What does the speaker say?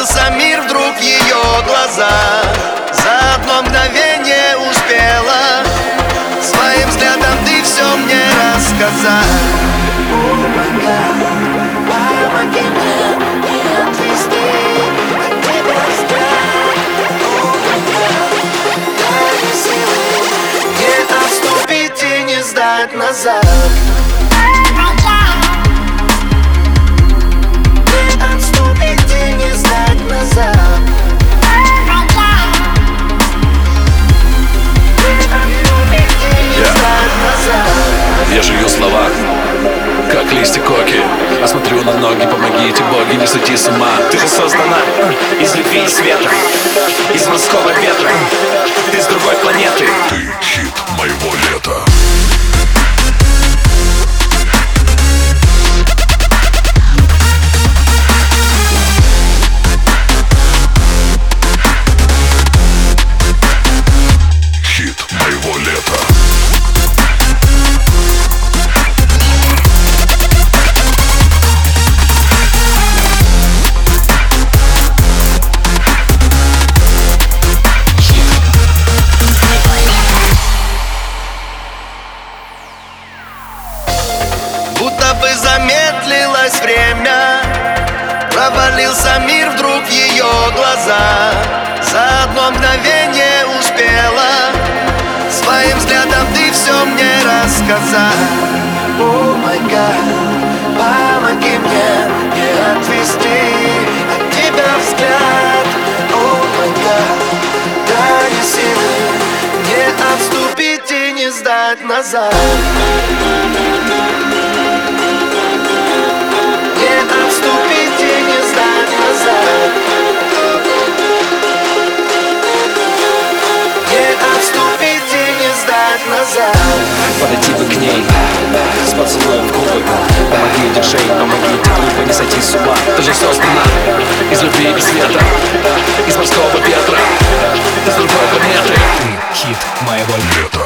Провалился мир вдруг ее глаза За одно мгновение успела Своим взглядом ты все мне рассказать Помоги мне не отвести отступить и не сдать назад листья коки. А смотрю на ноги, помогите, боги, не сойти с ума. Ты же создана из любви и света замедлилось время. Провалился мир вдруг в ее глаза За одно мгновение успела Своим взглядом ты все мне рассказать. О май гад, помоги мне не отвести от тебя взгляд. О май гад, дай силы Не отступить и не сдать назад Подойти бы к ней С поцелуем в губы. Помоги, диджей, помоги, ты глупо не сойти с ума. Ты же создана из любви и света Из морского ветра с другой планеты Ты хит моего Лето